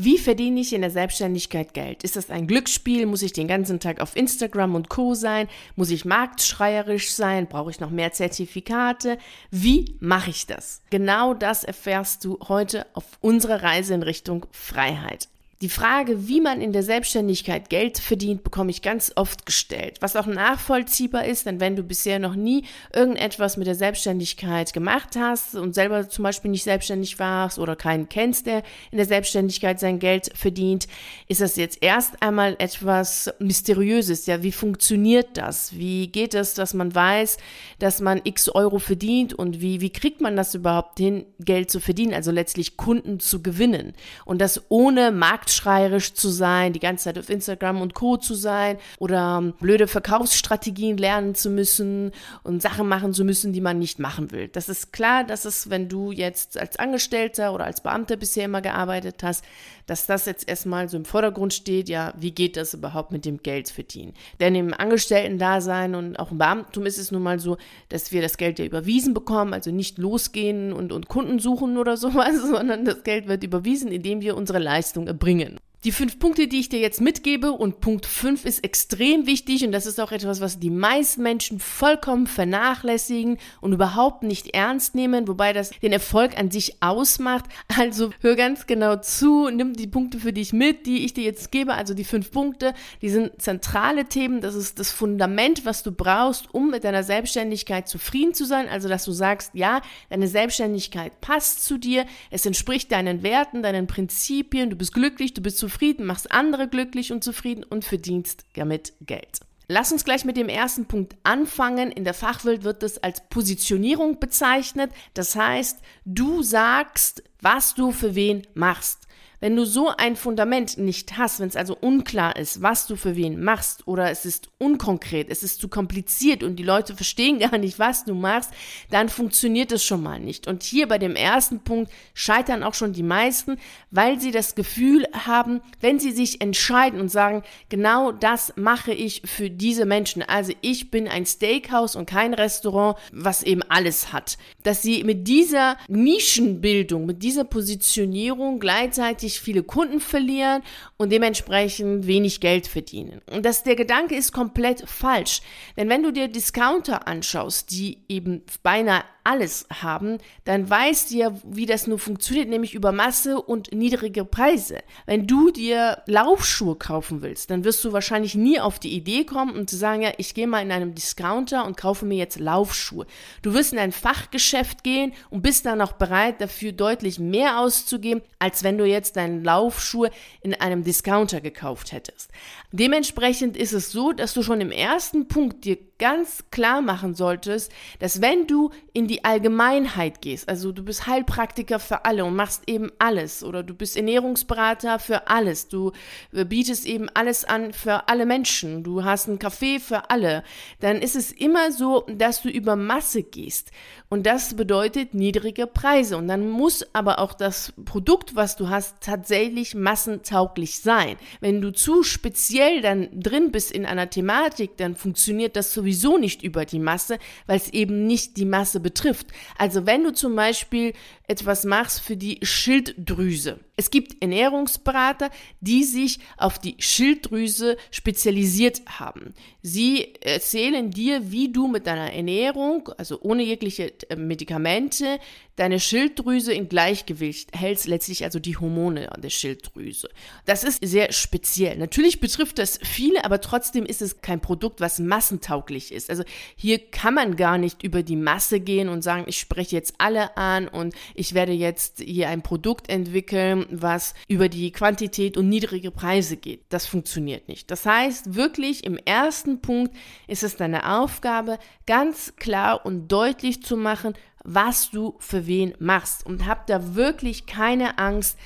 Wie verdiene ich in der Selbstständigkeit Geld? Ist das ein Glücksspiel? Muss ich den ganzen Tag auf Instagram und Co sein? Muss ich marktschreierisch sein? Brauche ich noch mehr Zertifikate? Wie mache ich das? Genau das erfährst du heute auf unserer Reise in Richtung Freiheit. Die Frage, wie man in der Selbstständigkeit Geld verdient, bekomme ich ganz oft gestellt, was auch nachvollziehbar ist, denn wenn du bisher noch nie irgendetwas mit der Selbstständigkeit gemacht hast und selber zum Beispiel nicht selbstständig warst oder keinen kennst, der in der Selbstständigkeit sein Geld verdient, ist das jetzt erst einmal etwas Mysteriöses. Ja, wie funktioniert das? Wie geht es, dass man weiß, dass man x Euro verdient und wie, wie kriegt man das überhaupt hin, Geld zu verdienen, also letztlich Kunden zu gewinnen und das ohne Markt marktschreierisch zu sein, die ganze Zeit auf Instagram und Co. zu sein oder blöde Verkaufsstrategien lernen zu müssen und Sachen machen zu müssen, die man nicht machen will. Das ist klar, dass es, wenn du jetzt als Angestellter oder als Beamter bisher immer gearbeitet hast, dass das jetzt erstmal so im Vordergrund steht, ja, wie geht das überhaupt mit dem Geld verdienen? Denn im Angestellten-Dasein und auch im Beamtum ist es nun mal so, dass wir das Geld ja überwiesen bekommen, also nicht losgehen und, und Kunden suchen oder sowas, sondern das Geld wird überwiesen, indem wir unsere Leistung erbringen bringen. Die fünf Punkte, die ich dir jetzt mitgebe, und Punkt fünf ist extrem wichtig und das ist auch etwas, was die meisten Menschen vollkommen vernachlässigen und überhaupt nicht ernst nehmen, wobei das den Erfolg an sich ausmacht. Also hör ganz genau zu, nimm die Punkte für dich mit, die ich dir jetzt gebe, also die fünf Punkte, die sind zentrale Themen, das ist das Fundament, was du brauchst, um mit deiner Selbstständigkeit zufrieden zu sein, also dass du sagst, ja, deine Selbstständigkeit passt zu dir, es entspricht deinen Werten, deinen Prinzipien, du bist glücklich, du bist zufrieden, zufrieden, machst andere glücklich und zufrieden und verdienst damit Geld. Lass uns gleich mit dem ersten Punkt anfangen. In der Fachwelt wird das als Positionierung bezeichnet. Das heißt, du sagst, was du für wen machst. Wenn du so ein Fundament nicht hast, wenn es also unklar ist, was du für wen machst oder es ist unkonkret, es ist zu kompliziert und die Leute verstehen gar nicht, was du machst, dann funktioniert es schon mal nicht. Und hier bei dem ersten Punkt scheitern auch schon die meisten, weil sie das Gefühl haben, wenn sie sich entscheiden und sagen, genau das mache ich für diese Menschen. Also ich bin ein Steakhouse und kein Restaurant, was eben alles hat. Dass sie mit dieser Nischenbildung, mit dieser Positionierung gleichzeitig gleichzeitig viele Kunden verlieren und dementsprechend wenig Geld verdienen. Und das, der Gedanke ist komplett falsch. Denn wenn du dir Discounter anschaust, die eben beinahe alles haben, dann weißt du ja, wie das nur funktioniert, nämlich über Masse und niedrige Preise. Wenn du dir Laufschuhe kaufen willst, dann wirst du wahrscheinlich nie auf die Idee kommen und zu sagen, ja, ich gehe mal in einem Discounter und kaufe mir jetzt Laufschuhe. Du wirst in ein Fachgeschäft gehen und bist dann auch bereit, dafür deutlich mehr auszugeben, als wenn du jetzt deine Laufschuhe in einem Discounter gekauft hättest. Dementsprechend ist es so, dass du schon im ersten Punkt dir ganz klar machen solltest, dass wenn du in die Allgemeinheit gehst, also du bist Heilpraktiker für alle und machst eben alles. Oder du bist Ernährungsberater für alles, du äh, bietest eben alles an für alle Menschen, du hast einen Kaffee für alle, dann ist es immer so, dass du über Masse gehst. Und das bedeutet niedrige Preise. Und dann muss aber auch das Produkt, was du hast, tatsächlich massentauglich sein. Wenn du zu speziell dann drin bist in einer Thematik, dann funktioniert das sowieso nicht über die Masse, weil es eben nicht die Masse betrifft. Also wenn du zum Beispiel etwas machst für die Schilddrüse. Es gibt Ernährungsberater, die sich auf die Schilddrüse spezialisiert haben. Sie erzählen dir, wie du mit deiner Ernährung, also ohne jegliche äh, Medikamente, deine Schilddrüse in Gleichgewicht hältst, letztlich also die Hormone an der Schilddrüse. Das ist sehr speziell. Natürlich betrifft das viele, aber trotzdem ist es kein Produkt, was massentauglich ist. Also hier kann man gar nicht über die Masse gehen und sagen, ich spreche jetzt alle an und ich werde jetzt hier ein Produkt entwickeln, was über die Quantität und niedrige Preise geht. Das funktioniert nicht. Das heißt, wirklich im ersten Punkt ist es deine Aufgabe, ganz klar und deutlich zu machen, was du für wen machst. Und hab da wirklich keine Angst,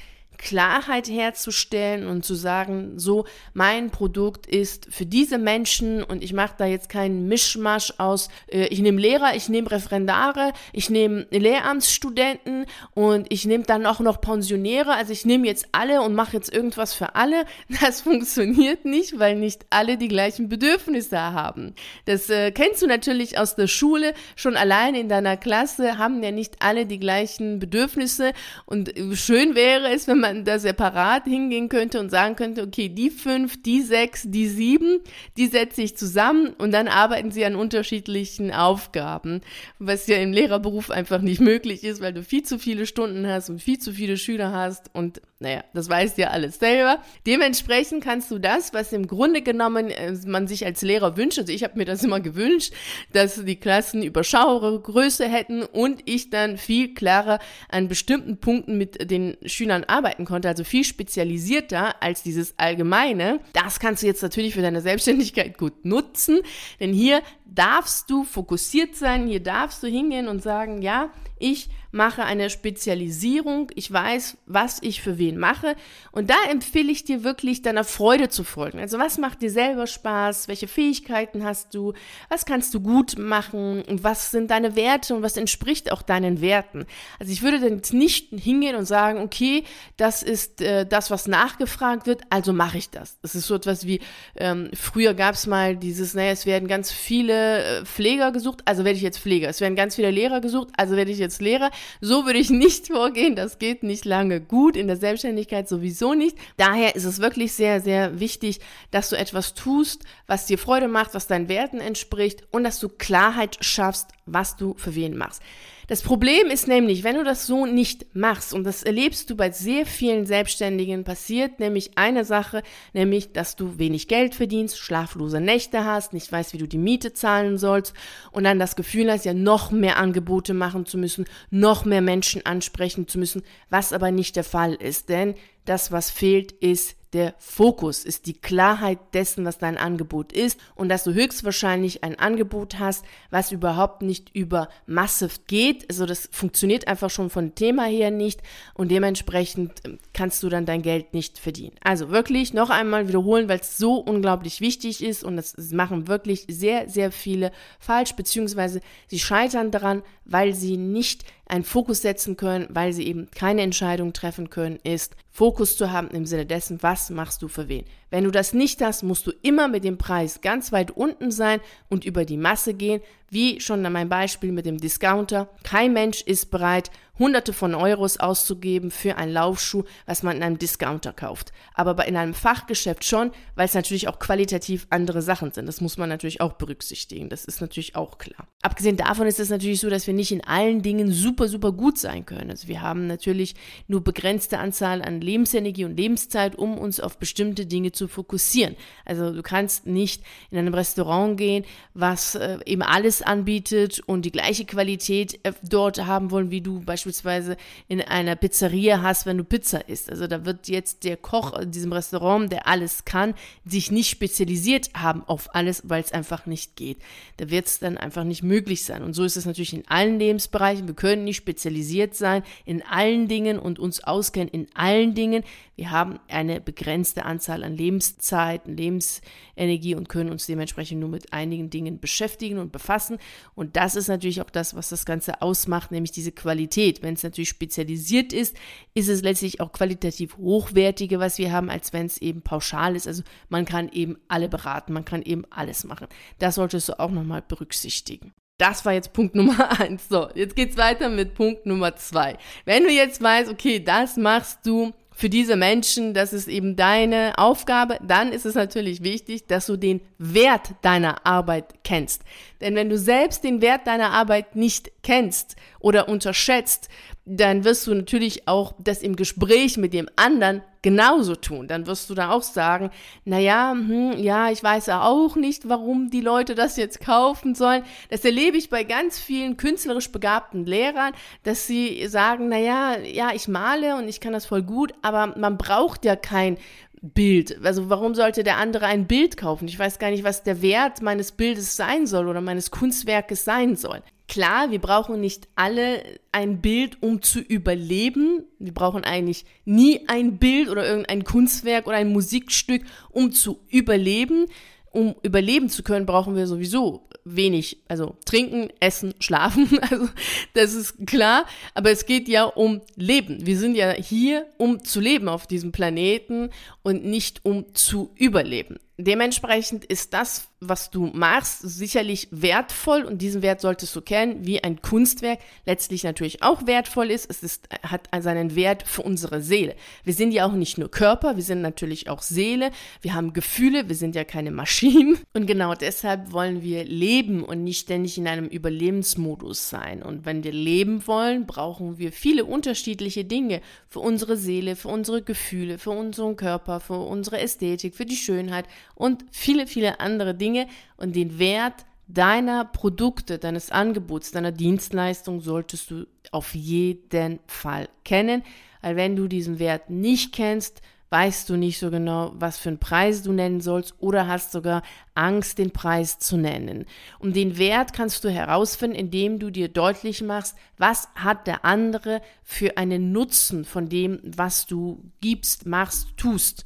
Klarheit herzustellen und zu sagen, so, mein Produkt ist für diese Menschen und ich mache da jetzt keinen Mischmasch aus, äh, ich nehme Lehrer, ich nehme Referendare, ich nehme Lehramtsstudenten und ich nehme dann auch noch Pensionäre, also ich nehme jetzt alle und mache jetzt irgendwas für alle. Das funktioniert nicht, weil nicht alle die gleichen Bedürfnisse haben. Das äh, kennst du natürlich aus der Schule, schon allein in deiner Klasse haben ja nicht alle die gleichen Bedürfnisse und schön wäre es, wenn man jemanden da separat hingehen könnte und sagen könnte, okay, die fünf, die sechs, die sieben, die setze ich zusammen und dann arbeiten sie an unterschiedlichen Aufgaben, was ja im Lehrerberuf einfach nicht möglich ist, weil du viel zu viele Stunden hast und viel zu viele Schüler hast und naja, das weißt ja alles selber. Dementsprechend kannst du das, was im Grunde genommen äh, man sich als Lehrer wünscht, also ich habe mir das immer gewünscht, dass die Klassen überschaubare Größe hätten und ich dann viel klarer an bestimmten Punkten mit den Schülern arbeiten konnte, also viel spezialisierter als dieses allgemeine. Das kannst du jetzt natürlich für deine Selbstständigkeit gut nutzen, denn hier darfst du fokussiert sein, hier darfst du hingehen und sagen, ja, ich mache eine Spezialisierung, ich weiß, was ich für wen mache und da empfehle ich dir wirklich deiner Freude zu folgen. Also was macht dir selber Spaß, welche Fähigkeiten hast du, was kannst du gut machen und was sind deine Werte und was entspricht auch deinen Werten. Also ich würde dann nicht hingehen und sagen, okay, das ist äh, das, was nachgefragt wird, also mache ich das. Das ist so etwas wie, ähm, früher gab es mal dieses, naja, es werden ganz viele äh, Pfleger gesucht, also werde ich jetzt Pfleger. Es werden ganz viele Lehrer gesucht, also werde ich jetzt Lehrer. So würde ich nicht vorgehen. Das geht nicht lange gut. In der Selbstständigkeit sowieso nicht. Daher ist es wirklich sehr, sehr wichtig, dass du etwas tust, was dir Freude macht, was deinen Werten entspricht und dass du Klarheit schaffst, was du für wen machst. Das Problem ist nämlich, wenn du das so nicht machst, und das erlebst du bei sehr vielen Selbstständigen, passiert nämlich eine Sache, nämlich, dass du wenig Geld verdienst, schlaflose Nächte hast, nicht weißt, wie du die Miete zahlen sollst und dann das Gefühl hast, ja noch mehr Angebote machen zu müssen, noch mehr Menschen ansprechen zu müssen, was aber nicht der Fall ist, denn das, was fehlt, ist der Fokus, ist die Klarheit dessen, was dein Angebot ist und dass du höchstwahrscheinlich ein Angebot hast, was überhaupt nicht über Massive geht. Also das funktioniert einfach schon von Thema her nicht und dementsprechend ähm, kannst du dann dein Geld nicht verdienen. Also wirklich noch einmal wiederholen, weil es so unglaublich wichtig ist und das machen wirklich sehr, sehr viele falsch, beziehungsweise sie scheitern daran, weil sie nicht einen Fokus setzen können, weil sie eben keine Entscheidung treffen können, ist Fokus zu haben im Sinne dessen, was machst du für wen. Wenn du das nicht hast, musst du immer mit dem Preis ganz weit unten sein und über die Masse gehen, wie schon an meinem Beispiel mit dem Discounter. Kein Mensch ist bereit, hunderte von Euros auszugeben für einen Laufschuh, was man in einem Discounter kauft. Aber in einem Fachgeschäft schon, weil es natürlich auch qualitativ andere Sachen sind. Das muss man natürlich auch berücksichtigen. Das ist natürlich auch klar. Abgesehen davon ist es natürlich so, dass wir nicht in allen Dingen super, super gut sein können. Also wir haben natürlich nur begrenzte Anzahl an Lebensenergie und Lebenszeit, um uns auf bestimmte Dinge zu fokussieren. Also du kannst nicht in einem Restaurant gehen, was äh, eben alles anbietet und die gleiche Qualität äh, dort haben wollen, wie du beispielsweise in einer Pizzeria hast, wenn du Pizza isst. Also da wird jetzt der Koch in diesem Restaurant, der alles kann, sich nicht spezialisiert haben auf alles, weil es einfach nicht geht. Da wird es dann einfach nicht möglich sein. Und so ist es natürlich in allen Lebensbereichen. Wir können nicht spezialisiert sein in allen Dingen und uns auskennen in allen Dingen. Wir haben eine begrenzte Anzahl an Lebenszeit, Lebensenergie und können uns dementsprechend nur mit einigen Dingen beschäftigen und befassen. Und das ist natürlich auch das, was das Ganze ausmacht, nämlich diese Qualität. Wenn es natürlich spezialisiert ist, ist es letztlich auch qualitativ hochwertiger, was wir haben, als wenn es eben pauschal ist. Also man kann eben alle beraten, man kann eben alles machen. Das solltest du auch nochmal berücksichtigen. Das war jetzt Punkt Nummer eins. So, jetzt geht's weiter mit Punkt Nummer zwei. Wenn du jetzt weißt, okay, das machst du für diese Menschen, das ist eben deine Aufgabe, dann ist es natürlich wichtig, dass du den Wert deiner Arbeit kennst. Denn wenn du selbst den Wert deiner Arbeit nicht kennst oder unterschätzt, dann wirst du natürlich auch das im Gespräch mit dem anderen genauso tun. Dann wirst du da auch sagen, naja, hm, ja, ich weiß auch nicht, warum die Leute das jetzt kaufen sollen. Das erlebe ich bei ganz vielen künstlerisch begabten Lehrern, dass sie sagen, naja, ja, ich male und ich kann das voll gut, aber man braucht ja kein Bild. Also warum sollte der andere ein Bild kaufen? Ich weiß gar nicht, was der Wert meines Bildes sein soll oder meines Kunstwerkes sein soll. Klar, wir brauchen nicht alle ein Bild, um zu überleben. Wir brauchen eigentlich nie ein Bild oder irgendein Kunstwerk oder ein Musikstück, um zu überleben. Um überleben zu können, brauchen wir sowieso wenig, also trinken, essen, schlafen, also das ist klar, aber es geht ja um Leben. Wir sind ja hier, um zu leben auf diesem Planeten und nicht um zu überleben. Dementsprechend ist das, was du machst, sicherlich wertvoll und diesen Wert solltest du kennen, wie ein Kunstwerk letztlich natürlich auch wertvoll ist. Es ist, hat seinen Wert für unsere Seele. Wir sind ja auch nicht nur Körper, wir sind natürlich auch Seele. Wir haben Gefühle, wir sind ja keine Maschinen. Und genau deshalb wollen wir leben und nicht ständig in einem Überlebensmodus sein. Und wenn wir leben wollen, brauchen wir viele unterschiedliche Dinge für unsere Seele, für unsere Gefühle, für unseren Körper, für unsere Ästhetik, für die Schönheit und viele, viele andere Dinge Dinge und den Wert deiner Produkte, deines Angebots, deiner Dienstleistung solltest du auf jeden Fall kennen. Weil wenn du diesen Wert nicht kennst, weißt du nicht so genau, was für einen Preis du nennen sollst oder hast sogar Angst, den Preis zu nennen. Und den Wert kannst du herausfinden, indem du dir deutlich machst, was hat der andere für einen Nutzen von dem, was du gibst, machst, tust.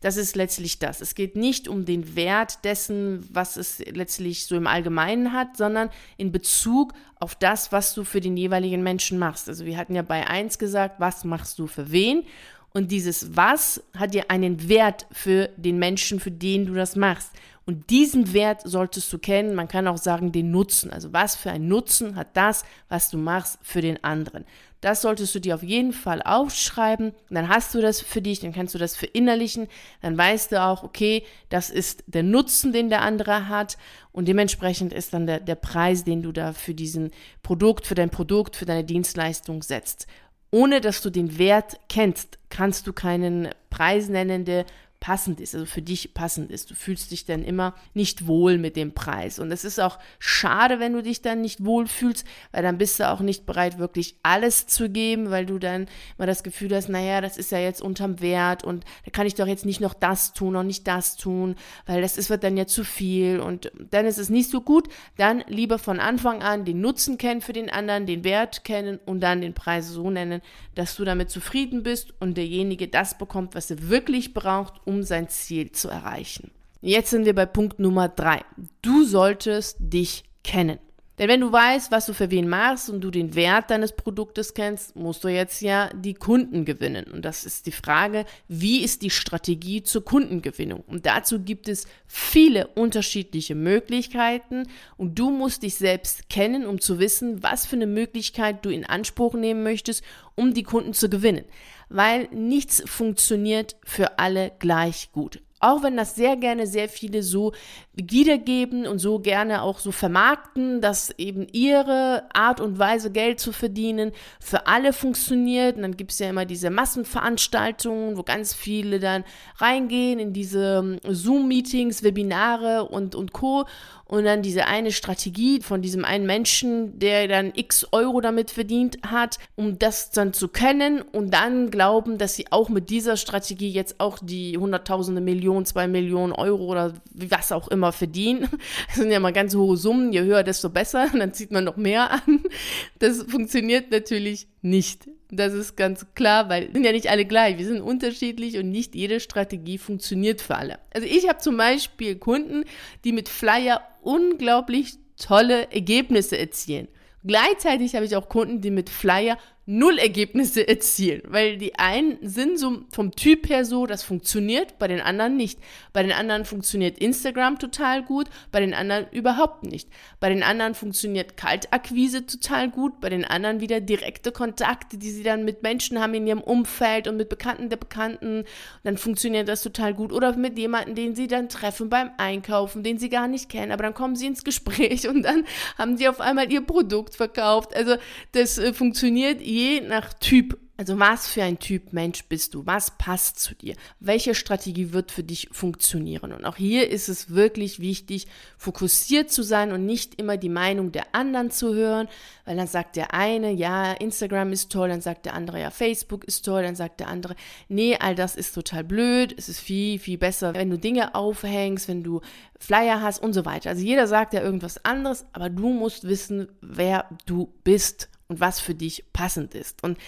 Das ist letztlich das. Es geht nicht um den Wert dessen, was es letztlich so im Allgemeinen hat, sondern in Bezug auf das, was du für den jeweiligen Menschen machst. Also wir hatten ja bei eins gesagt, was machst du für wen? Und dieses Was hat ja einen Wert für den Menschen, für den du das machst. Und diesen Wert solltest du kennen. Man kann auch sagen, den Nutzen. Also was für einen Nutzen hat das, was du machst für den anderen. Das solltest du dir auf jeden Fall aufschreiben. Und dann hast du das für dich, dann kannst du das verinnerlichen. Dann weißt du auch, okay, das ist der Nutzen, den der andere hat. Und dementsprechend ist dann der, der Preis, den du da für diesen Produkt, für dein Produkt, für deine Dienstleistung setzt. Ohne dass du den Wert kennst, kannst du keinen Preis nennen, der passend ist, also für dich passend ist. Du fühlst dich dann immer nicht wohl mit dem Preis. Und es ist auch schade, wenn du dich dann nicht wohl fühlst, weil dann bist du auch nicht bereit, wirklich alles zu geben, weil du dann immer das Gefühl hast, naja, das ist ja jetzt unterm Wert und da kann ich doch jetzt nicht noch das tun, noch nicht das tun, weil das ist, wird dann ja zu viel und dann ist es nicht so gut. Dann lieber von Anfang an den Nutzen kennen für den anderen, den Wert kennen und dann den Preis so nennen, dass du damit zufrieden bist und derjenige das bekommt, was er wirklich braucht, um sein Ziel zu erreichen. Jetzt sind wir bei Punkt Nummer drei. Du solltest dich kennen. Denn wenn du weißt, was du für wen machst und du den Wert deines Produktes kennst, musst du jetzt ja die Kunden gewinnen. Und das ist die Frage, wie ist die Strategie zur Kundengewinnung? Und dazu gibt es viele unterschiedliche Möglichkeiten und du musst dich selbst kennen, um zu wissen, was für eine Möglichkeit du in Anspruch nehmen möchtest, um die Kunden zu gewinnen. Weil nichts funktioniert für alle gleich gut. Auch wenn das sehr gerne sehr viele so wiedergeben und so gerne auch so vermarkten, dass eben ihre Art und Weise Geld zu verdienen für alle funktioniert. Und dann gibt es ja immer diese Massenveranstaltungen, wo ganz viele dann reingehen in diese ähm, Zoom-Meetings, Webinare und, und Co. Und dann diese eine Strategie von diesem einen Menschen, der dann x Euro damit verdient hat, um das dann zu können und dann glauben, dass sie auch mit dieser Strategie jetzt auch die hunderttausende Millionen, zwei Millionen Euro oder was auch immer verdienen. Das sind ja mal ganz hohe Summen, je höher, desto besser, dann zieht man noch mehr an. Das funktioniert natürlich nicht. Das ist ganz klar, weil sind ja nicht alle gleich. Wir sind unterschiedlich und nicht jede Strategie funktioniert für alle. Also ich habe zum Beispiel Kunden, die mit Flyer unglaublich tolle Ergebnisse erzielen. Gleichzeitig habe ich auch Kunden, die mit Flyer null Ergebnisse erzielen, weil die einen sind so vom Typ her so, das funktioniert, bei den anderen nicht. Bei den anderen funktioniert Instagram total gut, bei den anderen überhaupt nicht. Bei den anderen funktioniert Kaltakquise total gut, bei den anderen wieder direkte Kontakte, die sie dann mit Menschen haben in ihrem Umfeld und mit Bekannten der Bekannten, dann funktioniert das total gut oder mit jemandem, den sie dann treffen beim Einkaufen, den sie gar nicht kennen, aber dann kommen sie ins Gespräch und dann haben sie auf einmal ihr Produkt verkauft. Also das äh, funktioniert je nach Typ also was für ein Typ Mensch bist du? Was passt zu dir? Welche Strategie wird für dich funktionieren? Und auch hier ist es wirklich wichtig, fokussiert zu sein und nicht immer die Meinung der anderen zu hören, weil dann sagt der eine, ja, Instagram ist toll, dann sagt der andere, ja, Facebook ist toll, dann sagt der andere, nee, all das ist total blöd, es ist viel, viel besser, wenn du Dinge aufhängst, wenn du Flyer hast und so weiter. Also jeder sagt ja irgendwas anderes, aber du musst wissen, wer du bist und was für dich passend ist. Und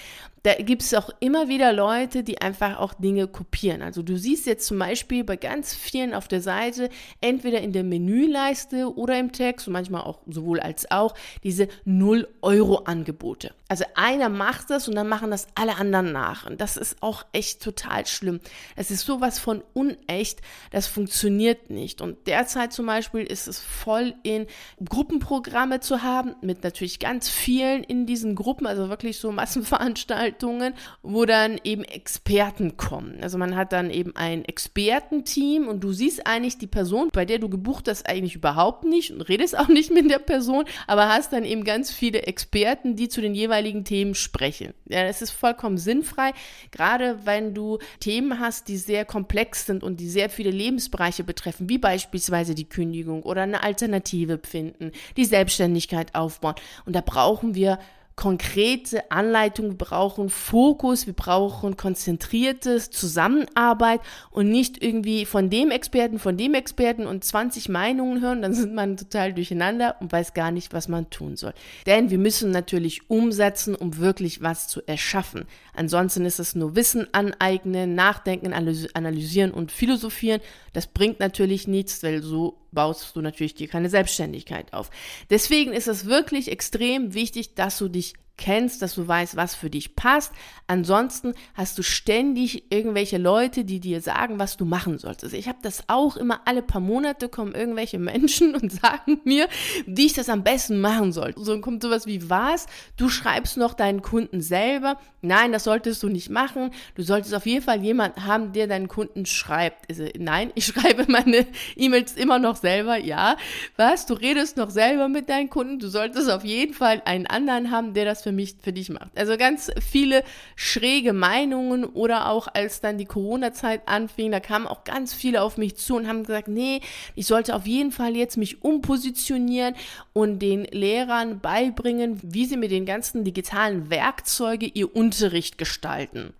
da gibt es auch immer wieder Leute, die einfach auch Dinge kopieren. Also du siehst jetzt zum Beispiel bei ganz vielen auf der Seite, entweder in der Menüleiste oder im Text manchmal auch sowohl als auch, diese 0-Euro-Angebote. Also einer macht das und dann machen das alle anderen nach. Und das ist auch echt total schlimm. Es ist sowas von unecht, das funktioniert nicht. Und derzeit zum Beispiel ist es voll in Gruppenprogramme zu haben, mit natürlich ganz vielen in diesen Gruppen, also wirklich so Massenveranstaltungen Veranstaltungen, wo dann eben Experten kommen. Also man hat dann eben ein Expertenteam und du siehst eigentlich die Person, bei der du gebucht hast, eigentlich überhaupt nicht und redest auch nicht mit der Person, aber hast dann eben ganz viele Experten, die zu den jeweiligen Themen sprechen. Ja, das ist vollkommen sinnfrei, gerade wenn du Themen hast, die sehr komplex sind und die sehr viele Lebensbereiche betreffen, wie beispielsweise die Kündigung oder eine Alternative finden, die Selbstständigkeit aufbauen. Und da brauchen wir konkrete Anleitung, wir brauchen Fokus, wir brauchen konzentrierte Zusammenarbeit und nicht irgendwie von dem Experten, von dem Experten und 20 Meinungen hören, dann sind man total durcheinander und weiß gar nicht, was man tun soll. Denn wir müssen natürlich umsetzen, um wirklich was zu erschaffen. Ansonsten ist es nur Wissen aneignen, nachdenken, analysieren und philosophieren. Das bringt natürlich nichts, weil so baust du natürlich dir keine Selbstständigkeit auf. Deswegen ist es wirklich extrem wichtig, dass du dich kennst, dass du weißt, was für dich passt. Ansonsten hast du ständig irgendwelche Leute, die dir sagen, was du machen sollst. Also ich habe das auch immer alle paar Monate kommen irgendwelche Menschen und sagen mir, wie ich das am besten machen soll. So kommt sowas wie was? Du schreibst noch deinen Kunden selber. Nein, das solltest du nicht machen. Du solltest auf jeden Fall jemanden haben, der deinen Kunden schreibt. Also, nein, ich schreibe meine E-Mails immer noch selber. Ja, was? Du redest noch selber mit deinen Kunden. Du solltest auf jeden Fall einen anderen haben, der das für mich, für dich macht. Also ganz viele schräge Meinungen oder auch als dann die Corona-Zeit anfing, da kamen auch ganz viele auf mich zu und haben gesagt, nee, ich sollte auf jeden Fall jetzt mich umpositionieren und den Lehrern beibringen, wie sie mit den ganzen digitalen Werkzeugen ihr Unterricht gestalten.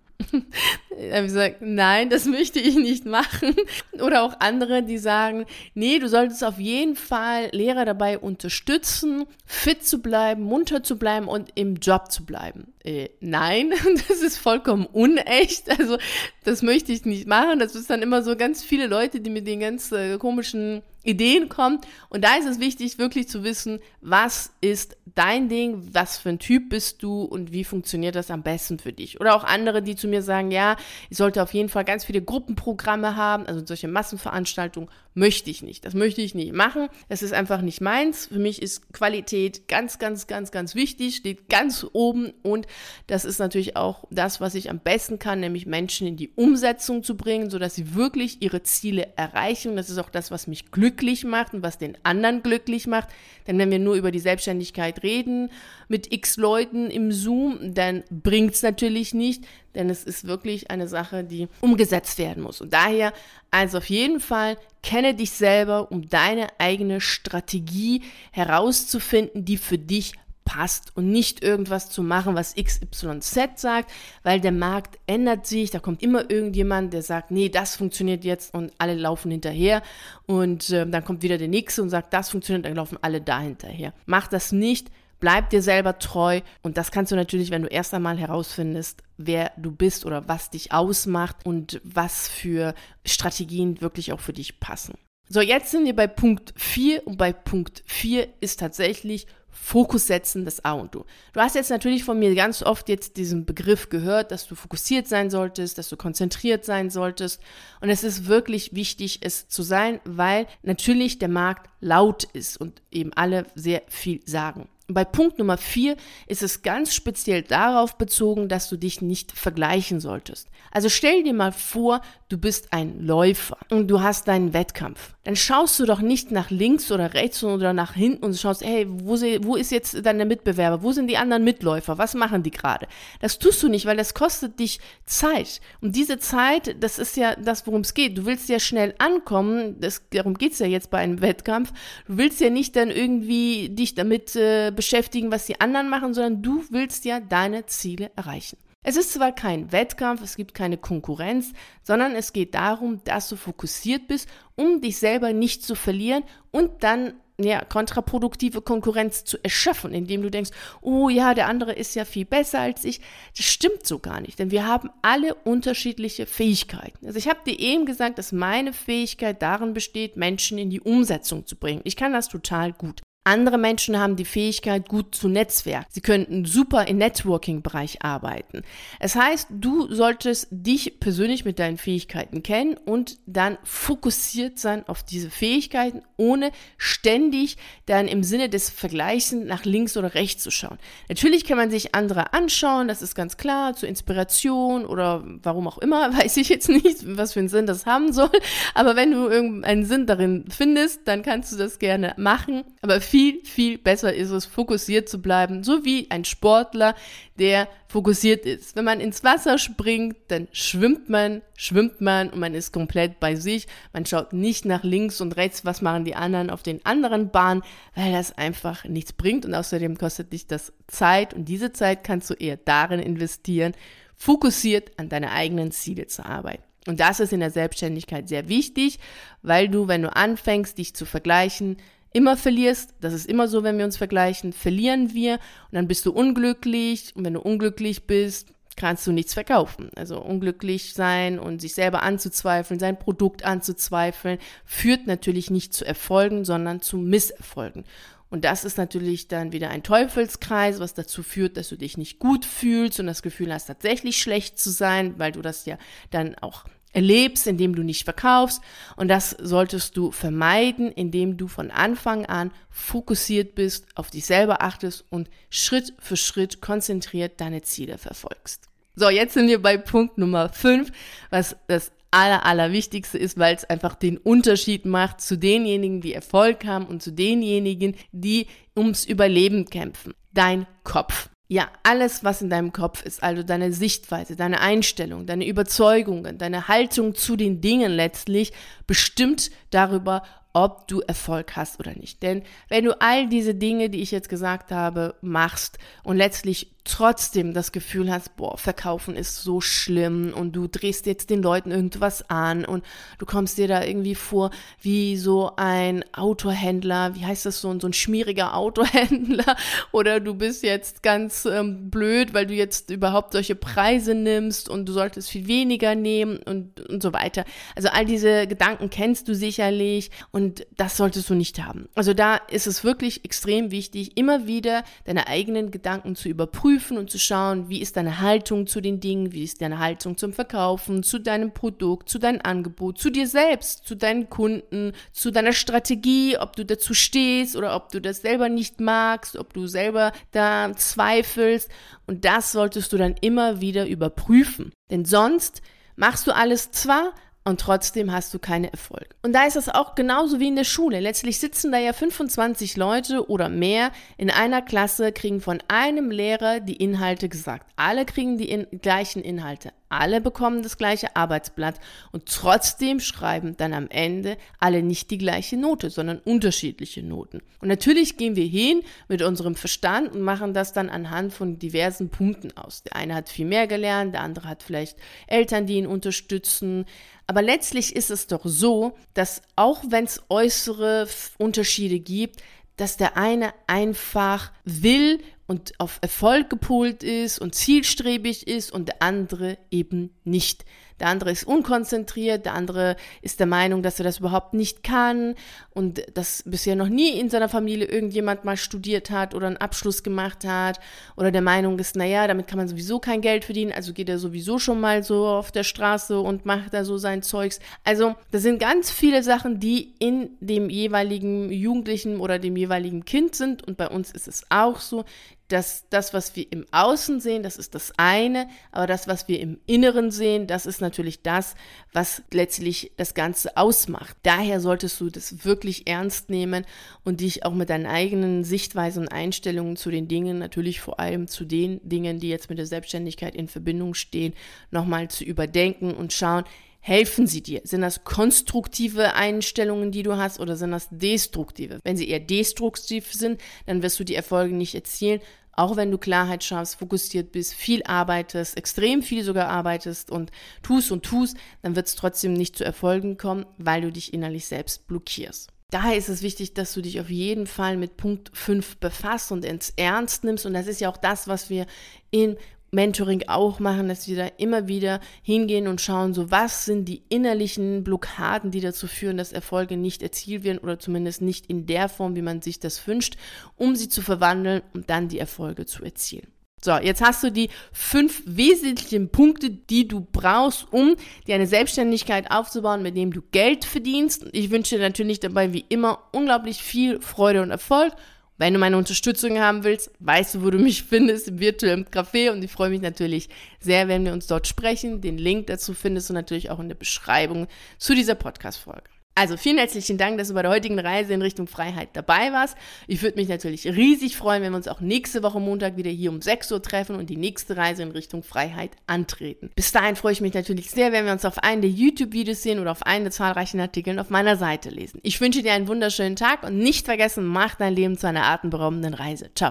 Habe ich nein, das möchte ich nicht machen. Oder auch andere, die sagen, nee, du solltest auf jeden Fall Lehrer dabei unterstützen, fit zu bleiben, munter zu bleiben und im Job zu bleiben. Äh, nein, das ist vollkommen unecht. Also das möchte ich nicht machen. Das ist dann immer so ganz viele Leute, die mit den ganz äh, komischen Ideen kommen. Und da ist es wichtig, wirklich zu wissen, was ist dein Ding, was für ein Typ bist du und wie funktioniert das am besten für dich. Oder auch andere, die zu mir sagen, ja, ich sollte auf jeden Fall ganz viele Gruppenprogramme haben, also solche Massenveranstaltungen möchte ich nicht. Das möchte ich nicht machen. Das ist einfach nicht meins. Für mich ist Qualität ganz, ganz, ganz, ganz wichtig, steht ganz oben und das ist natürlich auch das, was ich am besten kann, nämlich Menschen in die Umsetzung zu bringen, sodass sie wirklich ihre Ziele erreichen. Das ist auch das, was mich glücklich macht und was den anderen glücklich macht. Denn wenn wir nur über die Selbstständigkeit reden mit x Leuten im Zoom, dann bringt es natürlich nicht, denn es ist wirklich eine Sache, die umgesetzt werden muss. Und daher also auf jeden Fall kenne dich selber, um deine eigene Strategie herauszufinden, die für dich passt und nicht irgendwas zu machen, was XYZ sagt, weil der Markt ändert sich, da kommt immer irgendjemand, der sagt, nee, das funktioniert jetzt und alle laufen hinterher und äh, dann kommt wieder der nächste und sagt, das funktioniert, dann laufen alle da hinterher. Mach das nicht, bleib dir selber treu und das kannst du natürlich, wenn du erst einmal herausfindest, wer du bist oder was dich ausmacht und was für Strategien wirklich auch für dich passen. So, jetzt sind wir bei Punkt 4 und bei Punkt 4 ist tatsächlich Fokus setzen, das A und O. Du hast jetzt natürlich von mir ganz oft jetzt diesen Begriff gehört, dass du fokussiert sein solltest, dass du konzentriert sein solltest. Und es ist wirklich wichtig, es zu sein, weil natürlich der Markt laut ist und eben alle sehr viel sagen. Bei Punkt Nummer vier ist es ganz speziell darauf bezogen, dass du dich nicht vergleichen solltest. Also stell dir mal vor, du bist ein Läufer und du hast deinen Wettkampf. Dann schaust du doch nicht nach links oder rechts oder nach hinten und schaust, hey, wo, wo ist jetzt deine Mitbewerber? Wo sind die anderen Mitläufer? Was machen die gerade? Das tust du nicht, weil das kostet dich Zeit. Und diese Zeit, das ist ja das, worum es geht. Du willst ja schnell ankommen. Das, darum geht's ja jetzt bei einem Wettkampf. Du willst ja nicht dann irgendwie dich damit äh, beschäftigen, was die anderen machen, sondern du willst ja deine Ziele erreichen. Es ist zwar kein Wettkampf, es gibt keine Konkurrenz, sondern es geht darum, dass du fokussiert bist, um dich selber nicht zu verlieren und dann ja, kontraproduktive Konkurrenz zu erschaffen, indem du denkst, oh ja, der andere ist ja viel besser als ich. Das stimmt so gar nicht, denn wir haben alle unterschiedliche Fähigkeiten. Also ich habe dir eben gesagt, dass meine Fähigkeit darin besteht, Menschen in die Umsetzung zu bringen. Ich kann das total gut. Andere Menschen haben die Fähigkeit, gut zu Netzwerken. Sie könnten super im Networking-Bereich arbeiten. Es heißt, du solltest dich persönlich mit deinen Fähigkeiten kennen und dann fokussiert sein auf diese Fähigkeiten, ohne ständig dann im Sinne des Vergleichs nach links oder rechts zu schauen. Natürlich kann man sich andere anschauen, das ist ganz klar, zur Inspiration oder warum auch immer, weiß ich jetzt nicht, was für einen Sinn das haben soll. Aber wenn du irgendeinen Sinn darin findest, dann kannst du das gerne machen. Aber viel, viel besser ist es, fokussiert zu bleiben, so wie ein Sportler, der fokussiert ist. Wenn man ins Wasser springt, dann schwimmt man, schwimmt man und man ist komplett bei sich. Man schaut nicht nach links und rechts, was machen die anderen auf den anderen Bahnen, weil das einfach nichts bringt und außerdem kostet dich das Zeit und diese Zeit kannst du eher darin investieren, fokussiert an deine eigenen Ziele zu arbeiten. Und das ist in der Selbstständigkeit sehr wichtig, weil du, wenn du anfängst, dich zu vergleichen, immer verlierst, das ist immer so, wenn wir uns vergleichen, verlieren wir und dann bist du unglücklich und wenn du unglücklich bist, kannst du nichts verkaufen. Also unglücklich sein und sich selber anzuzweifeln, sein Produkt anzuzweifeln, führt natürlich nicht zu Erfolgen, sondern zu Misserfolgen. Und das ist natürlich dann wieder ein Teufelskreis, was dazu führt, dass du dich nicht gut fühlst und das Gefühl hast, tatsächlich schlecht zu sein, weil du das ja dann auch erlebst, indem du nicht verkaufst. Und das solltest du vermeiden, indem du von Anfang an fokussiert bist, auf dich selber achtest und Schritt für Schritt konzentriert deine Ziele verfolgst. So, jetzt sind wir bei Punkt Nummer 5, was das aller, allerwichtigste ist, weil es einfach den Unterschied macht zu denjenigen, die Erfolg haben und zu denjenigen, die ums Überleben kämpfen. Dein Kopf. Ja, alles, was in deinem Kopf ist, also deine Sichtweise, deine Einstellung, deine Überzeugungen, deine Haltung zu den Dingen letztlich, bestimmt darüber, ob du Erfolg hast oder nicht. Denn wenn du all diese Dinge, die ich jetzt gesagt habe, machst und letztlich trotzdem das Gefühl hast, boah, verkaufen ist so schlimm und du drehst jetzt den Leuten irgendwas an und du kommst dir da irgendwie vor wie so ein Autohändler, wie heißt das so, so ein schmieriger Autohändler oder du bist jetzt ganz ähm, blöd, weil du jetzt überhaupt solche Preise nimmst und du solltest viel weniger nehmen und, und so weiter. Also all diese Gedanken kennst du sicherlich und das solltest du nicht haben. Also da ist es wirklich extrem wichtig, immer wieder deine eigenen Gedanken zu überprüfen prüfen und zu schauen, wie ist deine Haltung zu den Dingen, wie ist deine Haltung zum Verkaufen, zu deinem Produkt, zu deinem Angebot, zu dir selbst, zu deinen Kunden, zu deiner Strategie, ob du dazu stehst oder ob du das selber nicht magst, ob du selber da zweifelst. Und das solltest du dann immer wieder überprüfen. Denn sonst machst du alles zwar, und trotzdem hast du keine Erfolge. Und da ist es auch genauso wie in der Schule. Letztlich sitzen da ja 25 Leute oder mehr in einer Klasse, kriegen von einem Lehrer die Inhalte gesagt. Alle kriegen die in gleichen Inhalte. Alle bekommen das gleiche Arbeitsblatt und trotzdem schreiben dann am Ende alle nicht die gleiche Note, sondern unterschiedliche Noten. Und natürlich gehen wir hin mit unserem Verstand und machen das dann anhand von diversen Punkten aus. Der eine hat viel mehr gelernt, der andere hat vielleicht Eltern, die ihn unterstützen. Aber letztlich ist es doch so, dass auch wenn es äußere Unterschiede gibt, dass der eine einfach will und auf Erfolg gepolt ist und zielstrebig ist und der andere eben nicht. Der andere ist unkonzentriert, der andere ist der Meinung, dass er das überhaupt nicht kann und dass bisher noch nie in seiner Familie irgendjemand mal studiert hat oder einen Abschluss gemacht hat oder der Meinung ist, naja, damit kann man sowieso kein Geld verdienen, also geht er sowieso schon mal so auf der Straße und macht da so sein Zeugs. Also, das sind ganz viele Sachen, die in dem jeweiligen Jugendlichen oder dem jeweiligen Kind sind und bei uns ist es auch so dass das, was wir im Außen sehen, das ist das eine, aber das, was wir im Inneren sehen, das ist natürlich das, was letztlich das Ganze ausmacht. Daher solltest du das wirklich ernst nehmen und dich auch mit deinen eigenen Sichtweisen und Einstellungen zu den Dingen, natürlich vor allem zu den Dingen, die jetzt mit der Selbstständigkeit in Verbindung stehen, nochmal zu überdenken und schauen, helfen sie dir? Sind das konstruktive Einstellungen, die du hast, oder sind das destruktive? Wenn sie eher destruktiv sind, dann wirst du die Erfolge nicht erzielen, auch wenn du Klarheit schaffst, fokussiert bist, viel arbeitest, extrem viel sogar arbeitest und tust und tust, dann wird es trotzdem nicht zu Erfolgen kommen, weil du dich innerlich selbst blockierst. Daher ist es wichtig, dass du dich auf jeden Fall mit Punkt 5 befasst und ins Ernst nimmst. Und das ist ja auch das, was wir in Mentoring auch machen, dass wir da immer wieder hingehen und schauen, so was sind die innerlichen Blockaden, die dazu führen, dass Erfolge nicht erzielt werden oder zumindest nicht in der Form, wie man sich das wünscht, um sie zu verwandeln und dann die Erfolge zu erzielen. So, jetzt hast du die fünf wesentlichen Punkte, die du brauchst, um dir eine Selbstständigkeit aufzubauen, mit dem du Geld verdienst. Ich wünsche dir natürlich dabei wie immer unglaublich viel Freude und Erfolg. Wenn du meine Unterstützung haben willst, weißt du, wo du mich findest, im virtuellen Café. Und ich freue mich natürlich sehr, wenn wir uns dort sprechen. Den Link dazu findest du natürlich auch in der Beschreibung zu dieser Podcast-Folge. Also vielen herzlichen Dank, dass du bei der heutigen Reise in Richtung Freiheit dabei warst. Ich würde mich natürlich riesig freuen, wenn wir uns auch nächste Woche Montag wieder hier um 6 Uhr treffen und die nächste Reise in Richtung Freiheit antreten. Bis dahin freue ich mich natürlich sehr, wenn wir uns auf einen der YouTube-Videos sehen oder auf einen der zahlreichen Artikeln auf meiner Seite lesen. Ich wünsche dir einen wunderschönen Tag und nicht vergessen, mach dein Leben zu einer atemberaubenden Reise. Ciao.